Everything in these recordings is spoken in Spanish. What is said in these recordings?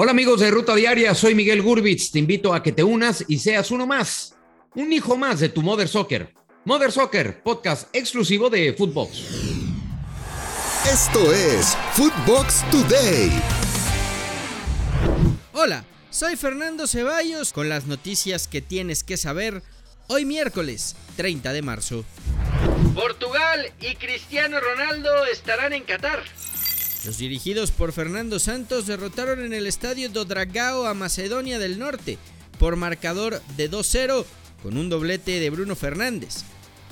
Hola amigos de Ruta Diaria, soy Miguel Gurbitz. Te invito a que te unas y seas uno más, un hijo más de tu Mother Soccer. Mother Soccer, podcast exclusivo de Footbox. Esto es Footbox Today. Hola, soy Fernando Ceballos con las noticias que tienes que saber hoy miércoles 30 de marzo. Portugal y Cristiano Ronaldo estarán en Qatar. Los dirigidos por Fernando Santos derrotaron en el estadio do Dragao a Macedonia del Norte por marcador de 2-0 con un doblete de Bruno Fernández.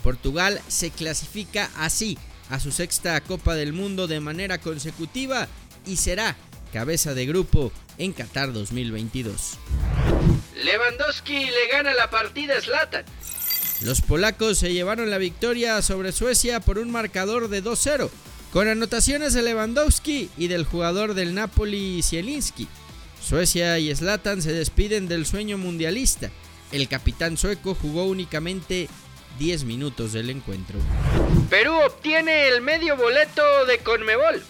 Portugal se clasifica así a su sexta Copa del Mundo de manera consecutiva y será cabeza de grupo en Qatar 2022. Lewandowski le gana la partida a Zlatan. Los polacos se llevaron la victoria sobre Suecia por un marcador de 2-0 con anotaciones de Lewandowski y del jugador del Napoli Zielinski. Suecia y Zlatan se despiden del sueño mundialista. El capitán sueco jugó únicamente 10 minutos del encuentro. Perú obtiene el medio boleto de Conmebol.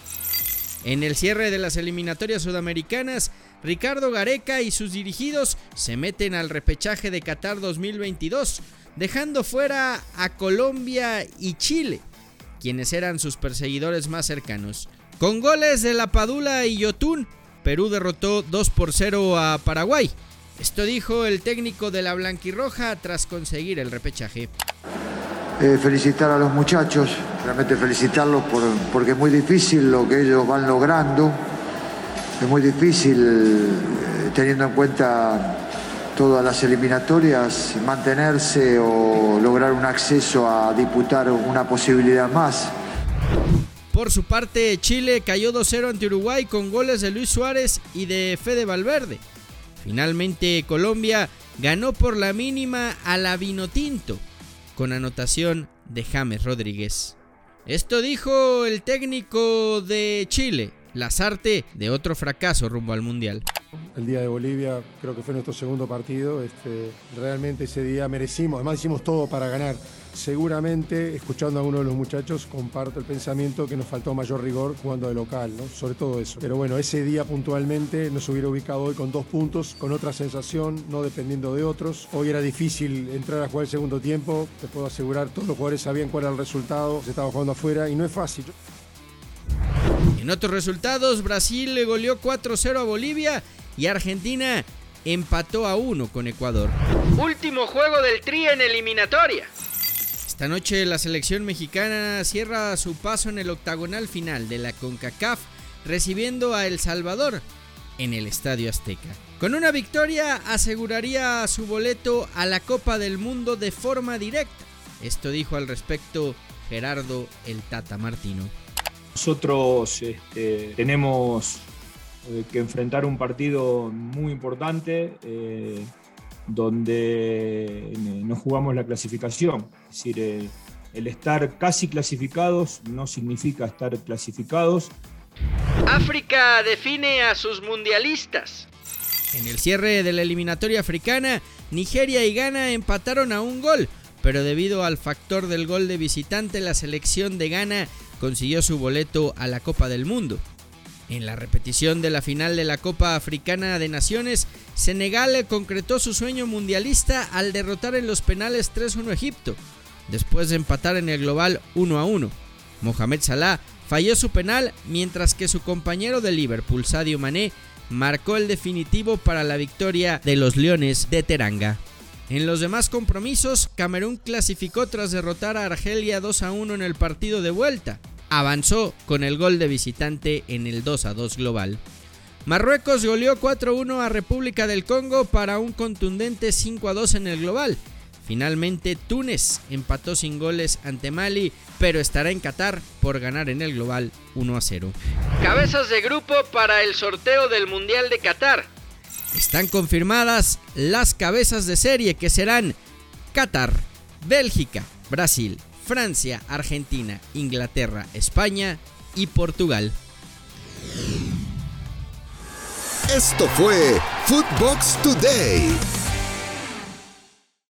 En el cierre de las eliminatorias sudamericanas, Ricardo Gareca y sus dirigidos se meten al repechaje de Qatar 2022, dejando fuera a Colombia y Chile quienes eran sus perseguidores más cercanos. Con goles de La Padula y Yotun, Perú derrotó 2 por 0 a Paraguay. Esto dijo el técnico de la Blanquirroja tras conseguir el repechaje. Eh, felicitar a los muchachos, realmente felicitarlos por, porque es muy difícil lo que ellos van logrando. Es muy difícil eh, teniendo en cuenta todas las eliminatorias, mantenerse o lograr un acceso a disputar una posibilidad más. Por su parte, Chile cayó 2-0 ante Uruguay con goles de Luis Suárez y de Fede Valverde. Finalmente, Colombia ganó por la mínima a la Vinotinto, con anotación de James Rodríguez. Esto dijo el técnico de Chile, Lazarte, de otro fracaso rumbo al Mundial el día de Bolivia, creo que fue nuestro segundo partido. Este, realmente ese día merecimos, además hicimos todo para ganar. Seguramente, escuchando a uno de los muchachos, comparto el pensamiento que nos faltó mayor rigor jugando de local, sobre todo eso. Pero bueno, ese día puntualmente nos hubiera ubicado hoy con dos puntos, con otra sensación, no dependiendo de otros. Hoy era difícil entrar a jugar el segundo tiempo, te puedo asegurar, todos los jugadores sabían cuál era el resultado, se estaba jugando afuera y no es fácil. En otros resultados, Brasil le goleó 4-0 a Bolivia y Argentina empató a 1 con Ecuador. Último juego del Tri en eliminatoria. Esta noche la selección mexicana cierra su paso en el octagonal final de la CONCACAF recibiendo a El Salvador en el Estadio Azteca. Con una victoria aseguraría su boleto a la Copa del Mundo de forma directa. Esto dijo al respecto Gerardo el Tata Martino. Nosotros este, tenemos eh, que enfrentar un partido muy importante eh, donde eh, no jugamos la clasificación. Es decir, el estar casi clasificados no significa estar clasificados. África define a sus mundialistas. En el cierre de la eliminatoria africana, Nigeria y Ghana empataron a un gol, pero debido al factor del gol de visitante, la selección de Ghana consiguió su boleto a la Copa del Mundo. En la repetición de la final de la Copa Africana de Naciones, Senegal concretó su sueño mundialista al derrotar en los penales 3-1 a Egipto, después de empatar en el global 1-1. Mohamed Salah falló su penal mientras que su compañero de Liverpool, Sadio Mané, marcó el definitivo para la victoria de los Leones de Teranga. En los demás compromisos, Camerún clasificó tras derrotar a Argelia 2 1 en el partido de vuelta avanzó con el gol de visitante en el 2 a 2 global. Marruecos goleó 4-1 a República del Congo para un contundente 5 a 2 en el global. Finalmente Túnez empató sin goles ante Mali, pero estará en Qatar por ganar en el global 1 a 0. Cabezas de grupo para el sorteo del Mundial de Qatar. Están confirmadas las cabezas de serie que serán Qatar, Bélgica, Brasil, Francia, Argentina, Inglaterra, España y Portugal. Esto fue Footbox Today.